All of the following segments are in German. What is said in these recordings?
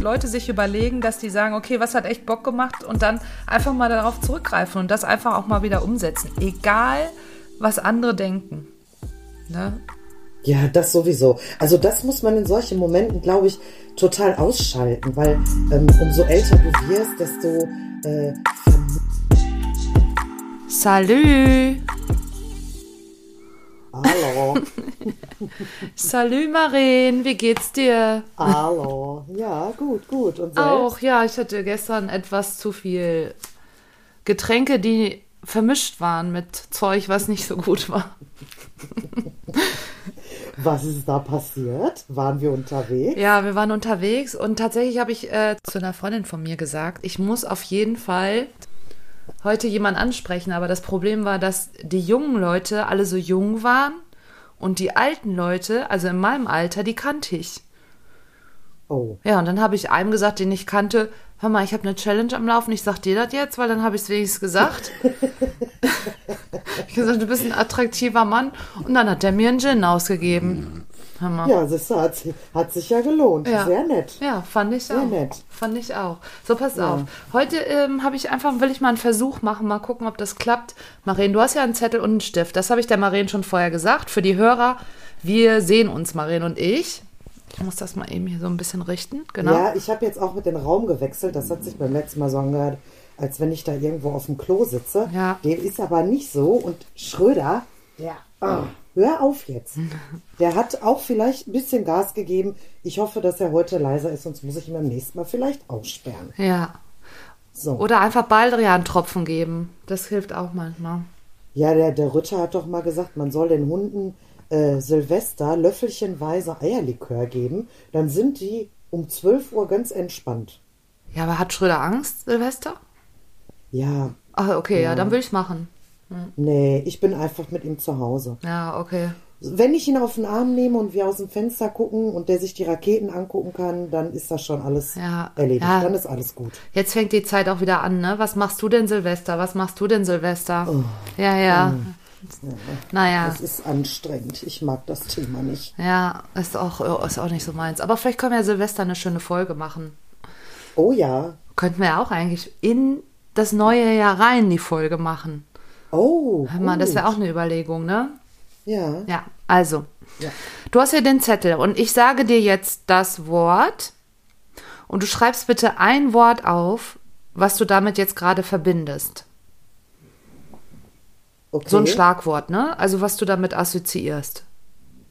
Leute sich überlegen, dass die sagen, okay, was hat echt Bock gemacht und dann einfach mal darauf zurückgreifen und das einfach auch mal wieder umsetzen. Egal, was andere denken. Ne? Ja, das sowieso. Also das muss man in solchen Momenten, glaube ich, total ausschalten, weil ähm, umso älter du wirst, desto äh, Salü! Hallo. Salü, Maren, wie geht's dir? Hallo. Ja, gut, gut. Und selbst? Auch, ja, ich hatte gestern etwas zu viel Getränke, die vermischt waren mit Zeug, was nicht so gut war. Was ist da passiert? Waren wir unterwegs? Ja, wir waren unterwegs und tatsächlich habe ich äh, zu einer Freundin von mir gesagt, ich muss auf jeden Fall heute jemanden ansprechen, aber das Problem war, dass die jungen Leute alle so jung waren und die alten Leute, also in meinem Alter, die kannte ich. Oh. Ja, und dann habe ich einem gesagt, den ich kannte, hör mal, ich habe eine Challenge am Laufen, ich sag dir das jetzt, weil dann habe ich es wenigstens gesagt. ich gesagt, du bist ein attraktiver Mann. Und dann hat er mir einen Gin ausgegeben. Mal. Ja, das hat, hat sich ja gelohnt. Ja. Sehr nett. Ja, fand ich Sehr auch. nett. Fand ich auch. So, pass Ja. auf. Heute ähm, habe ich einfach, will ich mal einen Versuch machen, mal gucken, ob das klappt. Maren, du hast ja einen Zettel und einen Stift. Das habe ich der Maren schon vorher gesagt. Für die Hörer, wir sehen uns, Maren und ich. Ich muss das mal eben hier so ein bisschen richten. Genau. Ja, ich habe jetzt auch mit dem Raum gewechselt. Das hat sich beim letzten Mal so angehört, als wenn ich da irgendwo auf dem Klo sitze. Ja. Dem ist aber nicht so. Und Schröder, der, ah, hör auf jetzt. Der hat auch vielleicht ein bisschen Gas gegeben. Ich hoffe, dass er heute leiser ist, sonst muss ich ihn beim nächsten Mal vielleicht aussperren. Ja. So. Oder einfach Baldrian-Tropfen geben. Das hilft auch manchmal. Ja, der, der Ritter hat doch mal gesagt, man soll den Hunden äh, Silvester löffelchenweise Eierlikör geben. Dann sind die um 12 Uhr ganz entspannt. Ja, aber hat Schröder Angst, Silvester? Ja, Ah, okay, ja, Ja. dann will ich machen. Nee, ich bin einfach mit ihm zu Hause. Ja, okay. Wenn ich ihn auf den Arm nehme und wir aus dem Fenster gucken und der sich die Raketen angucken kann, dann ist das schon alles Ja, erledigt. ja. Dann ist alles gut. Jetzt fängt die Zeit auch wieder an, ne? Was machst du denn Silvester? Was machst du denn Silvester? Ja, ja. Naja. Das ist anstrengend. Ich mag das Thema nicht. Ja, ist auch, ist auch nicht so meins. Aber vielleicht können wir ja Silvester eine schöne Folge machen. Oh ja. Könnten wir ja auch eigentlich in das neue Jahr rein die Folge machen. Oh. Hör mal, das wäre auch eine Überlegung, ne? Ja. Ja, also. Ja. Du hast hier den Zettel und ich sage dir jetzt das Wort und du schreibst bitte ein Wort auf, was du damit jetzt gerade verbindest. Okay. So ein Schlagwort, ne? Also was du damit assoziierst.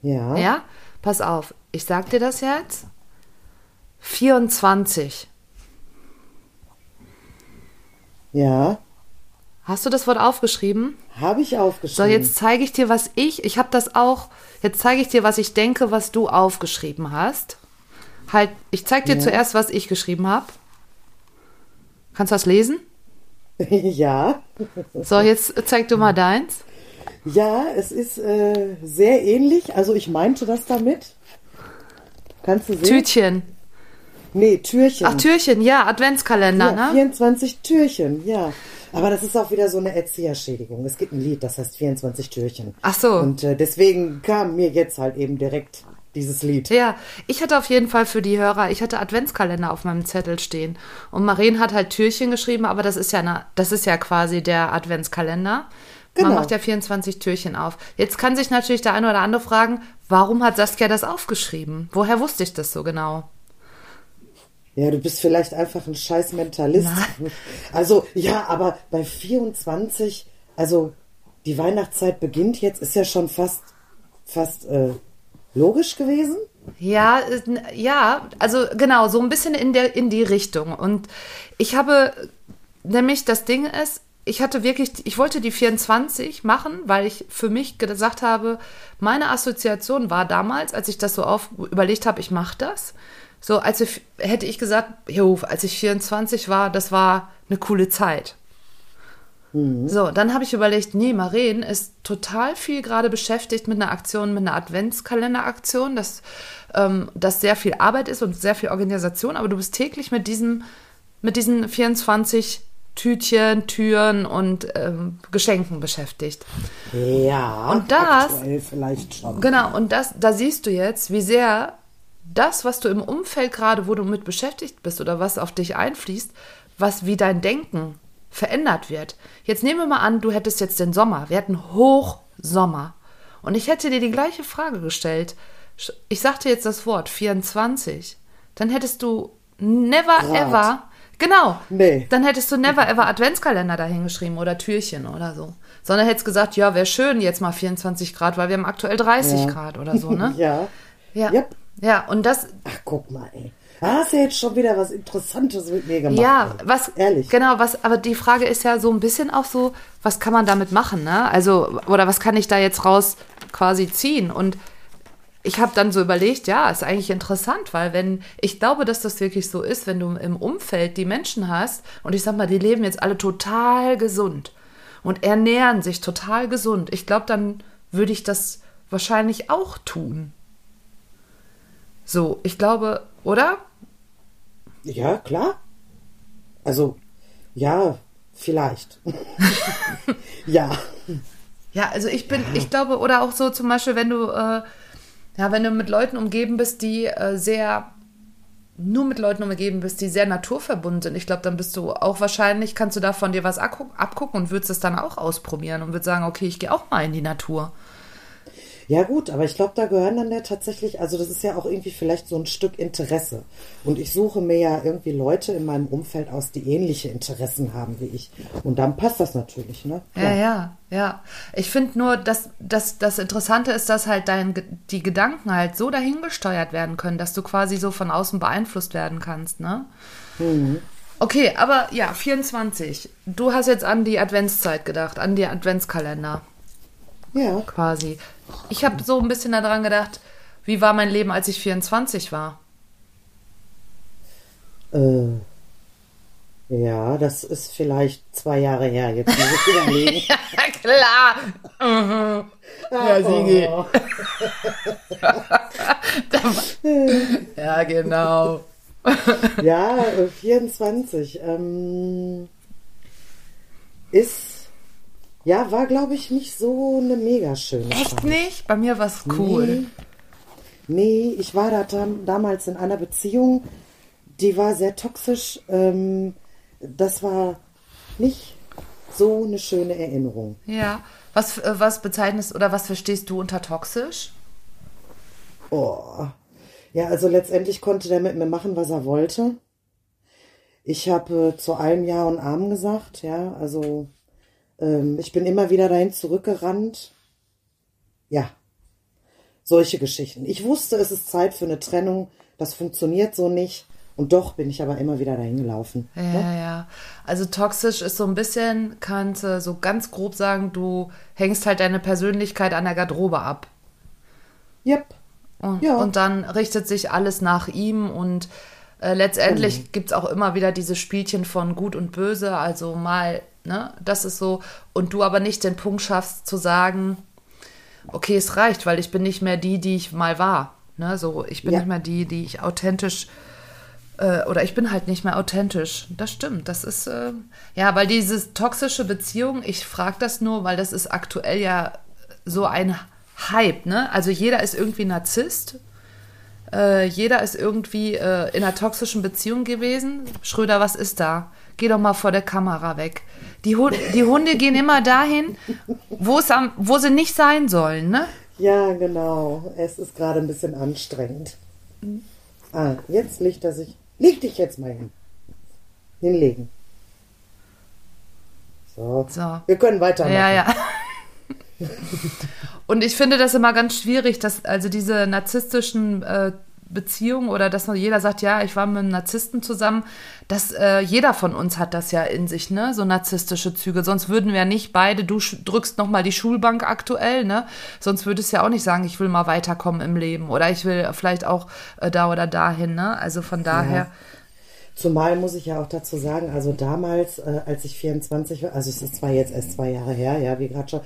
Ja. Ja? Pass auf, ich sag dir das jetzt. 24. Ja. Hast du das Wort aufgeschrieben? Habe ich So, aufgeschrieben. jetzt zeige ich dir, was ich, ich habe das auch, jetzt zeige ich dir, was ich denke, was du aufgeschrieben hast. Halt, ich zeige dir Ja. zuerst, was ich geschrieben habe. Kannst du das lesen? ja. So, jetzt zeig du mal deins. Ja, es ist äh, sehr ähnlich. Also ich meinte das damit. Kannst du sehen? Tütchen. Nee, Türchen. Ach, Türchen, ja, Adventskalender, ja, ne? 24 Türchen, ja. Aber das ist auch wieder so eine Erzieherschädigung. Es gibt ein Lied, das heißt 24 Türchen. Ach so. Und äh, deswegen kam mir jetzt halt eben direkt dieses Lied. Ja, ich hatte auf jeden Fall für die Hörer, ich hatte Adventskalender auf meinem Zettel stehen. Und Maren hat halt Türchen geschrieben, aber das ist ja, eine, das ist ja quasi der Adventskalender. Man Genau. macht ja 24 Türchen auf. Jetzt kann sich natürlich der eine oder andere fragen, warum hat Saskia das aufgeschrieben? Woher wusste ich das so genau? Ja, du bist vielleicht einfach ein scheiß Mentalist. Also, ja, aber bei 24, also die Weihnachtszeit beginnt jetzt, ist ja schon fast, fast äh, logisch gewesen. Ja, ja, also genau, so ein bisschen in, der, in die Richtung. Und ich habe, nämlich das Ding ist, ich hatte wirklich, ich wollte die 24 machen, weil ich für mich gesagt habe, meine Assoziation war damals, als ich das so auf, überlegt habe, ich mache das. So, als ich, hätte ich gesagt, jo, als ich 24 war, das war eine coole Zeit. So, dann habe ich überlegt, nee, Maren ist total viel gerade beschäftigt mit einer Aktion, mit einer Adventskalenderaktion, dass ähm, das sehr viel Arbeit ist und sehr viel Organisation, aber du bist täglich mit diesem, mit diesen 24 Tütchen, Türen und ähm, Geschenken beschäftigt. Ja. Und das- Aktuell vielleicht schon. Genau, und das, da siehst du jetzt, wie sehr das, was du im Umfeld gerade, wo du mit beschäftigt bist oder was auf dich einfließt, was wie dein Denken verändert wird. Jetzt nehmen wir mal an, du hättest jetzt den Sommer. Wir hätten Hochsommer. Und ich hätte dir die gleiche Frage gestellt. Ich sagte jetzt das Wort 24. Dann hättest du never Grad. ever. Genau. Nee. Dann hättest du never ever Adventskalender dahingeschrieben oder Türchen oder so. Sondern hättest gesagt, ja, wäre schön jetzt mal 24 Grad, weil wir haben aktuell 30 Ja. Grad oder so, ne? Ja. Ja. Yep. Ja, und das, Ach, guck mal, ey. Da hast du jetzt schon wieder was Interessantes mit mir gemacht. ja, ey. was, Ehrlich. genau, was, aber die Frage ist ja so ein bisschen auch so, was kann man damit machen, ne? Also, oder was kann ich da jetzt raus quasi ziehen? Und ich habe dann so überlegt, ja, ist eigentlich interessant, weil wenn, ich glaube, dass das wirklich so ist, wenn du im Umfeld die Menschen hast und ich sag mal, die leben jetzt alle total gesund und ernähren sich total gesund, ich glaube, dann würde ich das wahrscheinlich auch tun. So, ich glaube, oder? Ja, klar. Also, ja, vielleicht. ja. Ja, also ich bin, ich glaube, oder auch so zum Beispiel, wenn du, äh, ja, wenn du mit Leuten umgeben bist, die äh, sehr, nur mit Leuten umgeben bist, die sehr naturverbunden sind, ich glaube, dann bist du auch wahrscheinlich, kannst du da von dir was abgu- abgucken und würdest es dann auch ausprobieren und würdest sagen, okay, ich gehe auch mal in die Natur. Ja gut, aber ich glaube, da gehören dann ja tatsächlich, also das ist ja auch irgendwie vielleicht so ein Stück Interesse. Und ich suche mir ja irgendwie Leute in meinem Umfeld aus, die ähnliche Interessen haben wie ich. Und dann passt das natürlich, ne? Ja, ja, ja. Ich finde nur, dass, dass das Interessante ist, dass halt dein, die Gedanken halt so dahingesteuert werden können, dass du quasi so von außen beeinflusst werden kannst, ne? Okay, aber ja, 24. Du hast jetzt an die Adventszeit gedacht, an die Adventskalender Ja. quasi. Ich habe so ein bisschen daran gedacht, wie war mein Leben, als ich 24 war? Äh, ja, das ist vielleicht zwei Jahre her. Jetzt muss ich überlegen. klar. Ja, Sigi. Oh. Ja, genau. Ja, äh, 24. Ähm, ist, ja, war glaube ich nicht so eine mega schöne Echt Zeit. nicht? Bei mir war es cool. Nee, nee, ich war da damals in einer Beziehung, die war sehr toxisch. Ähm, das war nicht so eine schöne Erinnerung. Ja. Was, äh, was bezeichnest oder was verstehst du unter toxisch? Oh. Ja, also letztendlich konnte der mit mir machen, was er wollte. Ich habe äh, zu allem Ja und Arm gesagt, ja, also ähm, ich bin immer wieder dahin zurückgerannt. Ja, solche Geschichten. Ich wusste, es ist Zeit für eine Trennung, das funktioniert so nicht. Und doch bin ich aber immer wieder dahin gelaufen. Ja, ja. Also toxisch ist so ein bisschen, kannst du so ganz grob sagen, du hängst halt deine Persönlichkeit an der Garderobe ab. Yep. Und, Ja. und dann richtet sich alles nach ihm und äh, letztendlich gibt's auch immer wieder diese Spielchen von gut und böse. Also mal, ne, das ist so. Und du aber nicht den Punkt schaffst zu sagen, okay, es reicht, weil ich bin nicht mehr die, die ich mal war. Ne, so, ich bin Ja. nicht mehr die, die ich authentisch äh, oder ich bin halt nicht mehr authentisch. Das stimmt. Das ist, äh, ja, weil diese toxische Beziehung, ich frage das nur, weil das ist aktuell ja so ein Hype, ne? Also jeder ist irgendwie Narzisst. Äh, jeder ist irgendwie äh, in einer toxischen Beziehung gewesen. Schröder, was ist da? Geh doch mal vor der Kamera weg. Die, Hu die Hunde gehen immer dahin, wo es am, wo sie nicht sein sollen, ne? Ja, genau. Es ist gerade ein bisschen anstrengend. Ah, jetzt legt er sich. Leg dich jetzt mal hin. Hinlegen. So. So. Wir können weitermachen. Ja, ja. Und ich finde das immer ganz schwierig, dass also diese narzisstischen äh, Beziehungen oder dass jeder sagt, ja, ich war mit einem Narzissten zusammen, dass äh, jeder von uns hat das ja in sich, ne, so narzisstische Züge. Sonst würden wir nicht beide, du drückst nochmal die Schulbank aktuell, ne? Sonst würdest du ja auch nicht sagen, ich will mal weiterkommen im Leben oder ich will vielleicht auch äh, da oder dahin, ne? Also von daher. Zumal muss ich ja auch dazu sagen, also damals, äh, als ich 24 war, also es ist zwar jetzt erst zwei Jahre her, ja, wie gerade schon,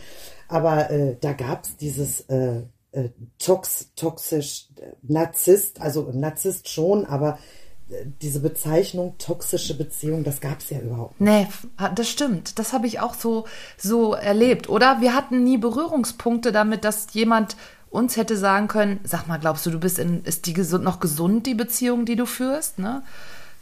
aber äh, da gab es dieses äh, äh, tox, toxisch, äh, Narzisst, also Narzisst schon, aber äh, diese Bezeichnung toxische Beziehung, das gab es ja überhaupt nicht. Nee, f- das stimmt. Das habe ich auch so, so erlebt, oder? Wir hatten nie Berührungspunkte damit, dass jemand uns hätte sagen können, sag mal, glaubst du, du bist in, ist die gesund, noch gesund, die Beziehung, die du führst? Ne?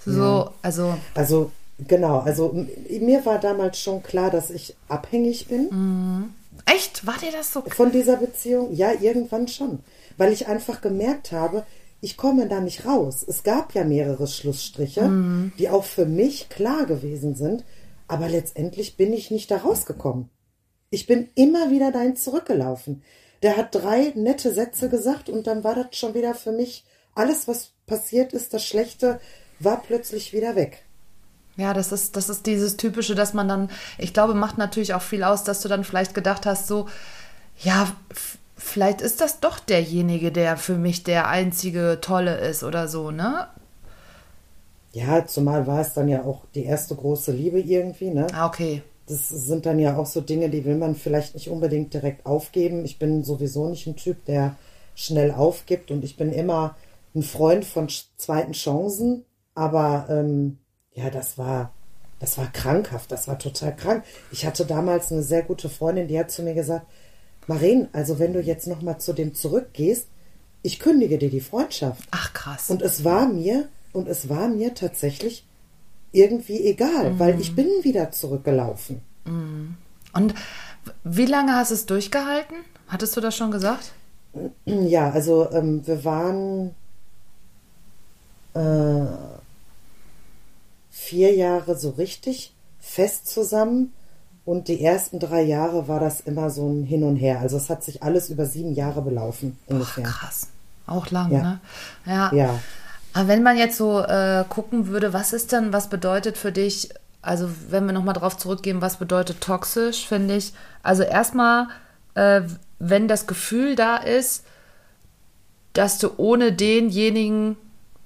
So, ja. also. Also, genau, also mir war damals schon klar, dass ich abhängig bin. Mhm. Echt? War dir das so? Von dieser Beziehung? Ja, irgendwann schon. Weil ich einfach gemerkt habe, ich komme da nicht raus. Es gab ja mehrere Schlussstriche, mhm. die auch für mich klar gewesen sind, aber letztendlich bin ich nicht da rausgekommen. Ich bin immer wieder dahin zurückgelaufen. Der hat drei nette Sätze gesagt und dann war das schon wieder für mich alles, was passiert ist, das Schlechte, war plötzlich wieder weg. Ja, das ist, das ist dieses Typische, dass man dann, ich glaube, macht natürlich auch viel aus, dass du dann vielleicht gedacht hast, so, ja, vielleicht ist das doch derjenige, der für mich der einzige Tolle ist oder so, ne? Ja, zumal war es dann ja auch die erste große Liebe irgendwie, ne? Ah, okay. Das sind dann ja auch so Dinge, die will man vielleicht nicht unbedingt direkt aufgeben. Ich bin sowieso nicht ein Typ, der schnell aufgibt und ich bin immer ein Freund von zweiten Chancen, aber ähm, ja, das war, das war krankhaft, das war total krank. Ich hatte damals eine sehr gute Freundin, die hat zu mir gesagt, Maren, also wenn du jetzt nochmal zu dem zurückgehst, ich kündige dir die Freundschaft. Ach krass. Und es war mir, und es war mir tatsächlich irgendwie egal, mhm. weil ich bin wieder zurückgelaufen. Mhm. Und wie lange hast du es durchgehalten? Hattest du das schon gesagt? Ja, also ähm, wir waren äh, vier Jahre so richtig fest zusammen und die ersten drei Jahre war das immer so ein Hin und Her. Also es hat sich alles über sieben Jahre belaufen ungefähr. Ach, krass. Auch lang, ja. ne? Ja. ja. Aber wenn man jetzt so äh, gucken würde, was ist denn, was bedeutet für dich, also wenn wir nochmal drauf zurückgehen, was bedeutet toxisch, finde ich. Also erstmal, äh, wenn das Gefühl da ist, dass du ohne denjenigen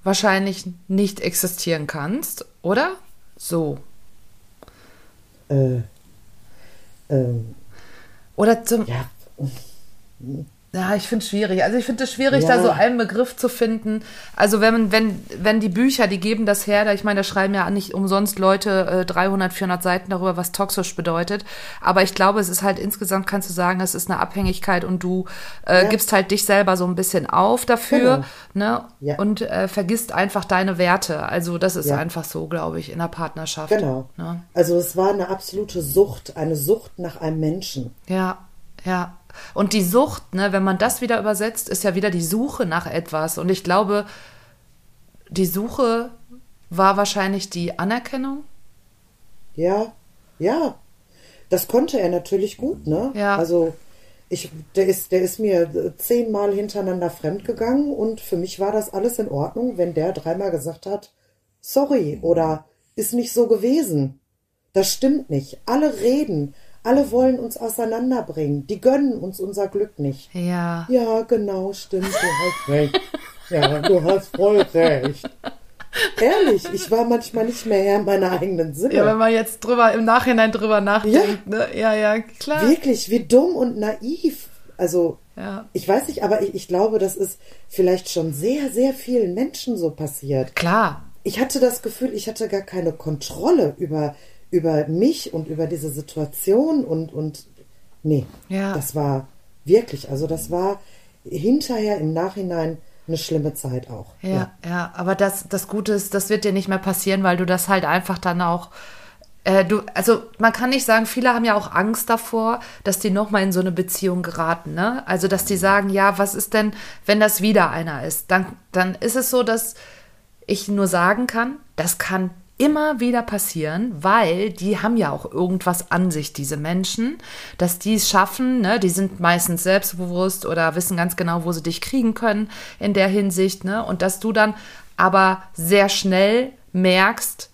wahrscheinlich nicht existieren kannst, oder? So. Äh, ähm, oder zum. Ja. Ja, ich finde es schwierig. Also ich finde es schwierig, ja. da so einen Begriff zu finden. Also wenn, wenn, wenn die Bücher, die geben das her, ich meine, da schreiben ja nicht umsonst Leute äh, 300, 400 Seiten darüber, was toxisch bedeutet. Aber ich glaube, es ist halt insgesamt, kannst du sagen, es ist eine Abhängigkeit und du äh, ja. gibst halt dich selber so ein bisschen auf dafür genau. ne? Ja. und äh, vergisst einfach deine Werte. Also das ist einfach so, glaube ich, in der Partnerschaft. Genau. Ne? Also es war eine absolute Sucht, eine Sucht nach einem Menschen. Ja, ja. Und die Sucht, ne, wenn man das wieder übersetzt, ist ja wieder die Suche nach etwas. Und ich glaube, die Suche war wahrscheinlich die Anerkennung. Ja, ja. Das konnte er natürlich gut, ne? Ja. Also ich, der ist, der ist mir zehnmal hintereinander fremdgegangen und für mich war das alles in Ordnung, wenn der dreimal gesagt hat, sorry oder ist nicht so gewesen. Das stimmt nicht. Alle reden, alle wollen uns auseinanderbringen. Die gönnen uns unser Glück nicht. Ja. Ja, genau, stimmt. Du hast recht. Ja, du hast voll recht. Ehrlich, ich war manchmal nicht mehr Herr meiner eigenen Sinne. Ja, wenn man jetzt drüber im Nachhinein drüber nachdenkt, ja. ne? Ja, ja, klar. Wirklich, wie dumm und naiv. Also, ja. ich weiß nicht, aber ich, ich glaube, das ist vielleicht schon sehr, sehr vielen Menschen so passiert. Klar. Ich hatte das Gefühl, ich hatte gar keine Kontrolle über über mich und über diese Situation und, und nee, ja. das war wirklich, also das war hinterher im Nachhinein eine schlimme Zeit auch. Ja, ja, ja, aber das, das Gute ist, das wird dir nicht mehr passieren, weil du das halt einfach dann auch äh, du, also man kann nicht sagen, viele haben ja auch Angst davor, dass die nochmal in so eine Beziehung geraten, ne? Also, dass die sagen, ja, was ist denn, wenn das wieder einer ist? Dann, dann ist es so, dass ich nur sagen kann, das kann immer wieder passieren, weil die haben ja auch irgendwas an sich, diese Menschen, dass die es schaffen, ne? die sind meistens selbstbewusst oder wissen ganz genau, wo sie dich kriegen können in der Hinsicht, ne? Und dass du dann aber sehr schnell merkst,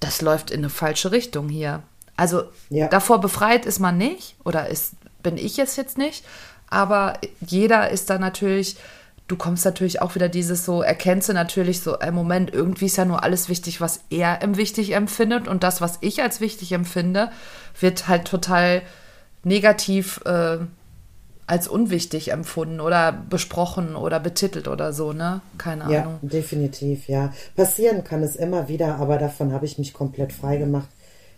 das läuft in eine falsche Richtung hier. Also ja. davor befreit ist man nicht oder ist, bin ich jetzt jetzt nicht, aber jeder ist da natürlich du kommst natürlich auch wieder dieses so, erkennst du natürlich so, im Moment, irgendwie ist ja nur alles wichtig, was er wichtig empfindet und das, was ich als wichtig empfinde, wird halt total negativ äh, als unwichtig empfunden oder besprochen oder betitelt oder so, ne? Keine Ahnung. Ja, definitiv, ja. Passieren kann es immer wieder, aber davon habe ich mich komplett frei gemacht.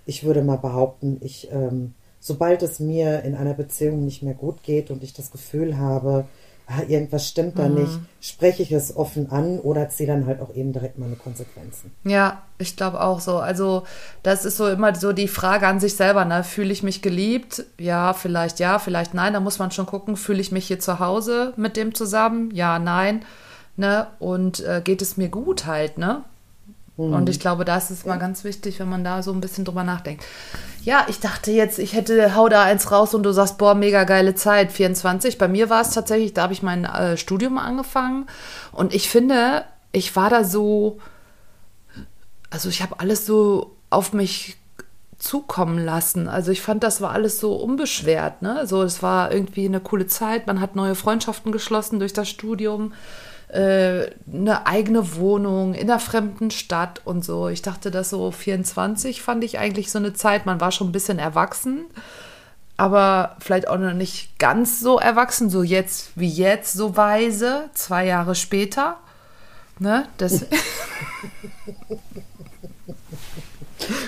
Ich würde mal behaupten, ich, ähm, sobald es mir in einer Beziehung nicht mehr gut geht und ich das Gefühl habe, ah, irgendwas stimmt da nicht, spreche ich es offen an oder ziehe dann halt auch eben direkt meine Konsequenzen. Ja, ich glaube auch so. Also das ist so immer so die Frage an sich selber, ne? Fühle ich mich geliebt? Ja, vielleicht ja, vielleicht nein. Da muss man schon gucken, fühle ich mich hier zu Hause mit dem zusammen? Ja, nein. Ne? Und äh, geht es mir gut halt, ne? Und ich glaube, das ist mal ganz wichtig, wenn man da so ein bisschen drüber nachdenkt. Ja, ich dachte jetzt, ich hätte, hau da eins raus und du sagst, boah, mega geile Zeit, 24. Bei mir war es tatsächlich, da habe ich mein äh, Studium angefangen und ich finde, ich war da so, also ich habe alles so auf mich zukommen lassen. Also ich fand, das war alles so unbeschwert. Ne? So, es war irgendwie eine coole Zeit. Man hat neue Freundschaften geschlossen durch das Studium äh, eine eigene Wohnung in einer fremden Stadt und so. Ich dachte, das so 24 fand ich eigentlich so eine Zeit. Man war schon ein bisschen erwachsen, aber vielleicht auch noch nicht ganz so erwachsen, so jetzt wie jetzt, so weise, zwei Jahre später. Ne? Das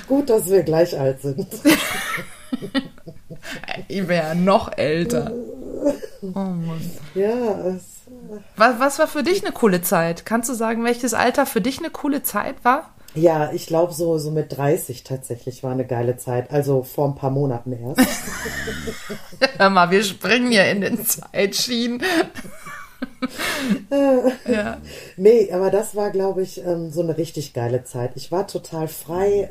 Gut, dass wir gleich alt sind. ich wäre noch älter. Oh Mann. Ja, es Was, was war für dich eine coole Zeit? Kannst du sagen, welches Alter für dich eine coole Zeit war? Ja, ich glaube so, so mit 30 tatsächlich war eine geile Zeit. Also vor ein paar Monaten erst. Hör mal, wir springen ja in den Zeitschienen. ja. Nee, aber das war, glaube ich, ähm, so eine richtig geile Zeit. Ich war total frei.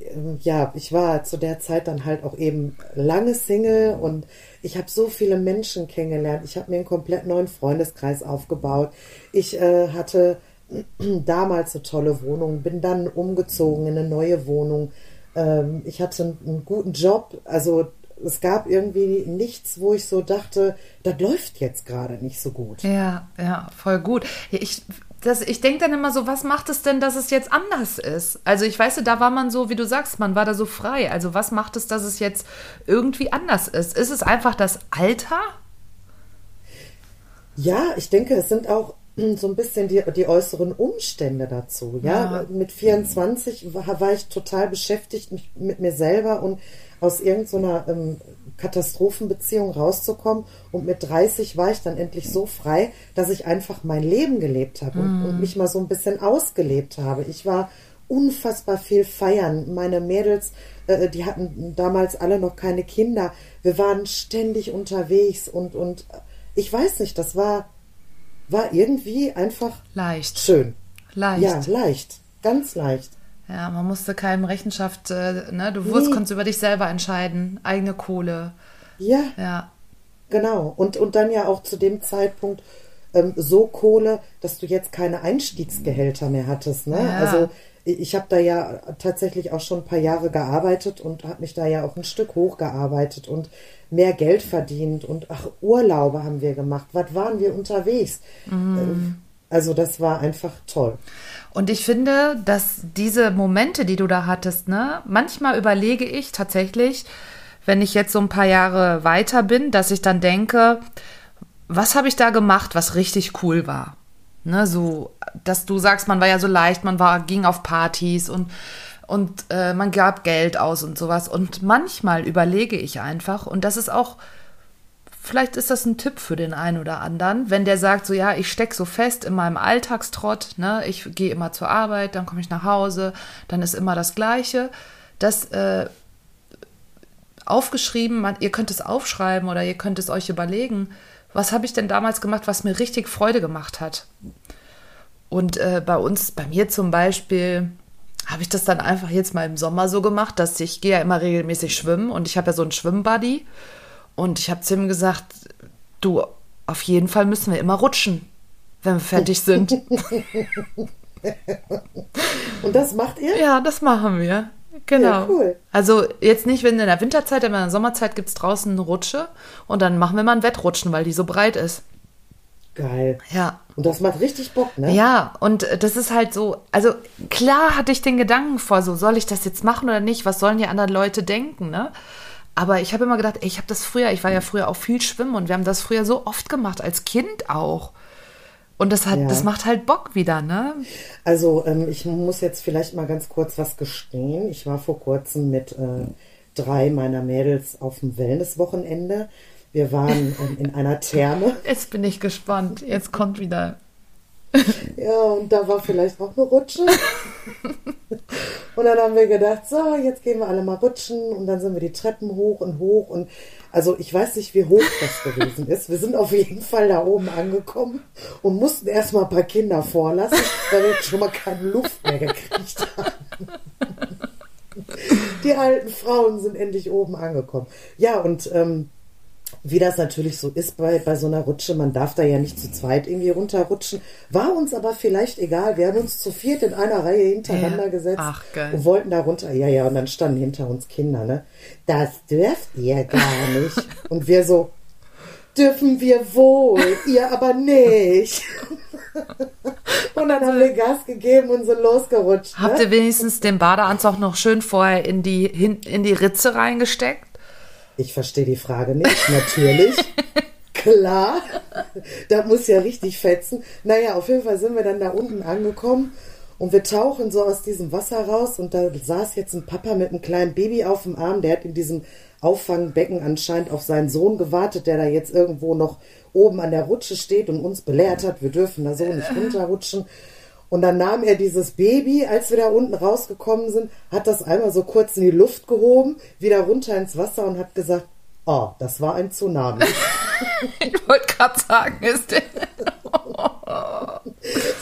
Ähm, ja, ich war zu der Zeit dann halt auch eben lange Single und ich habe so viele Menschen kennengelernt. Ich habe mir einen komplett neuen Freundeskreis aufgebaut. Ich äh, hatte damals eine tolle Wohnung, bin dann umgezogen in eine neue Wohnung. Ähm, ich hatte einen, einen guten Job. Also es gab irgendwie nichts, wo ich so dachte, das läuft jetzt gerade nicht so gut. Ja, ja, voll gut. Ich, das, ich denke dann immer so, was macht es denn, dass es jetzt anders ist? Also ich weiß, da war man so, wie du sagst, man war da so frei. Also was macht es, dass es jetzt irgendwie anders ist? Ist es einfach das Alter? Ja, ich denke, es sind auch so ein bisschen die, die äußeren Umstände dazu. Ja, Ja. mit 24 war, war ich total beschäftigt mit mir selber und aus irgendeiner ähm, Katastrophenbeziehung rauszukommen. Und mit 30 war ich dann endlich so frei, dass ich einfach mein Leben gelebt habe und, und mich mal so ein bisschen ausgelebt habe. Ich war unfassbar viel feiern. Meine Mädels, äh, die hatten damals alle noch keine Kinder. Wir waren ständig unterwegs und, und ich weiß nicht, das war, war irgendwie einfach Leicht. schön. Leicht. Ja, leicht. Ganz leicht. Ja, man musste keinem Rechenschaft, äh, ne? Du wusst, Nee. konntest über dich selber entscheiden. Eigene Kohle. Ja, Ja. genau. Und, und dann ja auch zu dem Zeitpunkt ähm, so Kohle, dass du jetzt keine Einstiegsgehälter mehr hattest. Ne? Ja. Also ich habe da ja tatsächlich auch schon ein paar Jahre gearbeitet und habe mich da ja auch ein Stück hochgearbeitet und mehr Geld verdient und ach, Urlaube haben wir gemacht. Was waren wir unterwegs? Ähm, Also das war einfach toll. Und ich finde, dass diese Momente, die du da hattest, ne, manchmal überlege ich tatsächlich, wenn ich jetzt so ein paar Jahre weiter bin, dass ich dann denke, was habe ich da gemacht, was richtig cool war? Ne, so, dass du sagst, man war ja so leicht, man war, ging auf Partys und, und äh, man gab Geld aus und sowas. Und manchmal überlege ich einfach, und das ist auch Vielleicht ist das ein Tipp für den einen oder anderen, wenn der sagt, so ja, ich stecke so fest in meinem Alltagstrott, ne, ich gehe immer zur Arbeit, dann komme ich nach Hause, dann ist immer das Gleiche. Das äh, aufgeschrieben, man, ihr könnt es aufschreiben oder ihr könnt es euch überlegen, was habe ich denn damals gemacht, was mir richtig Freude gemacht hat. Und äh, bei uns, bei mir zum Beispiel, habe ich das dann einfach jetzt mal im Sommer so gemacht, dass ich gehe ja immer regelmäßig schwimmen und ich habe ja so einen Schwimmbuddy. Und ich habe zu ihm gesagt, du, auf jeden Fall müssen wir immer rutschen, wenn wir fertig sind. Und das macht ihr? ja, das machen wir. Genau. Ja, cool. Also jetzt nicht, wenn in der Winterzeit, aber in der Sommerzeit gibt es draußen eine Rutsche und dann machen wir mal ein Wettrutschen, weil die so breit ist. Geil. Ja. Und das macht richtig Bock, ne? Ja, und das ist halt so, also klar hatte ich den Gedanken vor, so soll ich das jetzt machen oder nicht, was sollen die anderen Leute denken, ne? Aber ich habe immer gedacht, ey, ich habe das früher, ich war ja früher auch viel schwimmen und wir haben das früher so oft gemacht, als Kind auch. Und das hat, Ja. das macht halt Bock wieder, ne? Also ähm, ich muss jetzt vielleicht mal ganz kurz was gestehen. Ich war vor kurzem mit äh, drei meiner Mädels auf dem Wellnesswochenende. Wir waren ähm, in einer Therme. Jetzt bin ich gespannt. Jetzt kommt wieder. Ja, und da war vielleicht auch eine Rutsche. und dann haben wir gedacht, so, jetzt gehen wir alle mal rutschen. Und dann sind wir die Treppen hoch und hoch. Und also ich weiß nicht, wie hoch das gewesen ist. Wir sind auf jeden Fall da oben angekommen und mussten erstmal ein paar Kinder vorlassen, weil wir schon mal keine Luft mehr gekriegt haben. Die alten Frauen sind endlich oben angekommen. Ja, und ähm, wie das natürlich so ist bei, bei so einer Rutsche, man darf da ja nicht zu zweit irgendwie runterrutschen. War uns aber vielleicht egal. Wir haben uns zu viert in einer Reihe hintereinander Ja. gesetzt Ach, und wollten da runter. Ja, ja, und dann standen hinter uns Kinder, ne? Das dürft ihr gar nicht. Und wir so, dürfen wir wohl, ihr aber nicht. und dann haben wir Gas gegeben und sind losgerutscht. Habt ne? ihr wenigstens den Badeanzug noch schön vorher in die, in die Ritze reingesteckt? Ich verstehe die Frage nicht, natürlich. Klar, da muss ja richtig fetzen. Naja, auf jeden Fall sind wir dann da unten angekommen und wir tauchen so aus diesem Wasser raus und da saß jetzt ein Papa mit einem kleinen Baby auf dem Arm, der hat in diesem Auffangbecken anscheinend auf seinen Sohn gewartet, der da jetzt irgendwo noch oben an der Rutsche steht und uns belehrt hat, wir dürfen da so nicht runterrutschen. Und dann nahm er dieses Baby, als wir da unten rausgekommen sind, hat das einmal so kurz in die Luft gehoben, wieder runter ins Wasser und hat gesagt, oh, das war ein Tsunami. Ich wollte gerade sagen, ist der.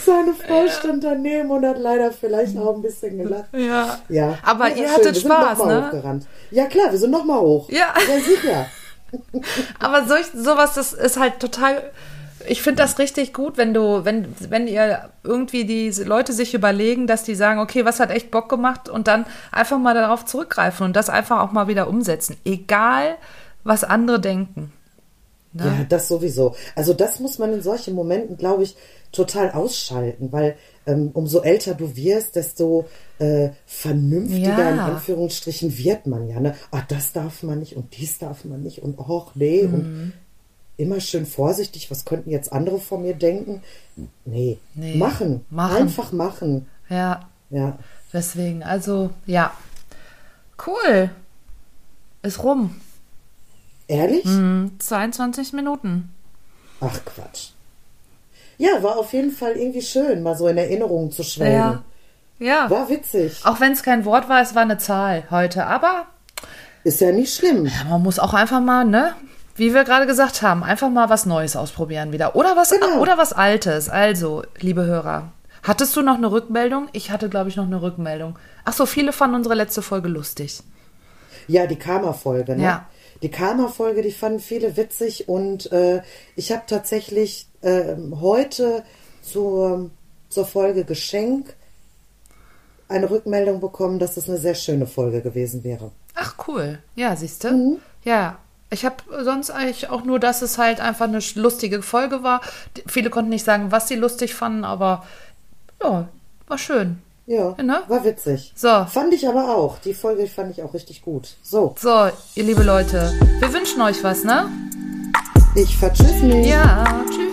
Seine Frau stand daneben und hat leider vielleicht auch ein bisschen gelacht. Ja. Ja. Aber ja, ihr schön. hattet sind Spaß, ne? Hochgerannt. Ja klar, wir sind noch mal hoch. Ja. Ja, sicher. Aber solch, sowas, das ist halt total. Ich finde das richtig gut, wenn du, wenn, wenn ihr irgendwie diese Leute sich überlegen, dass die sagen, okay, was hat echt Bock gemacht und dann einfach mal darauf zurückgreifen und das einfach auch mal wieder umsetzen. Egal, was andere denken. Ne? Ja, das sowieso. Also das muss man in solchen Momenten, glaube ich, total ausschalten, weil ähm, umso älter du wirst, desto äh, vernünftiger Ja. in Anführungsstrichen wird man ja. Ne? Ah, das darf man nicht und dies darf man nicht und och nee Mhm. und immer schön vorsichtig. Was könnten jetzt andere von mir denken? Nee, Nee, machen. machen. einfach machen. Ja, Ja, deswegen, also, ja. Cool. Ist rum. ehrlich? Hm, 22 Minuten. Ach Quatsch. Ja, war auf jeden Fall irgendwie schön, mal so in Erinnerungen zu schwelgen. Ja. Ja. War witzig. Auch wenn es kein Wort war, es war eine Zahl heute. Aber Ist ja nicht schlimm. Ja, man muss auch einfach mal, ne? Wie wir gerade gesagt haben, einfach mal was Neues ausprobieren wieder. Oder was, Genau. oder was Altes. Also, liebe Hörer, hattest du noch eine Rückmeldung? Ich hatte, glaube ich, noch eine Rückmeldung. Ach so, viele fanden unsere letzte Folge lustig. Ja, die Karma-Folge, ne? Ja. Die Karma-Folge, die fanden viele witzig und äh, ich habe tatsächlich ähm, heute zur, zur Folge Geschenk eine Rückmeldung bekommen, dass es eine sehr schöne Folge gewesen wäre. Ach, cool. Ja, siehst du? Mhm. Ja. Ich habe sonst eigentlich auch nur, dass es halt einfach eine lustige Folge war. Viele konnten nicht sagen, was sie lustig fanden, aber ja, war schön. Ja, Ne? war witzig. So. Fand ich aber auch. Die Folge fand ich auch richtig gut. So, So, ihr liebe Leute, wir wünschen euch was, ne? ich vertschüss mich. Ja, tschüss.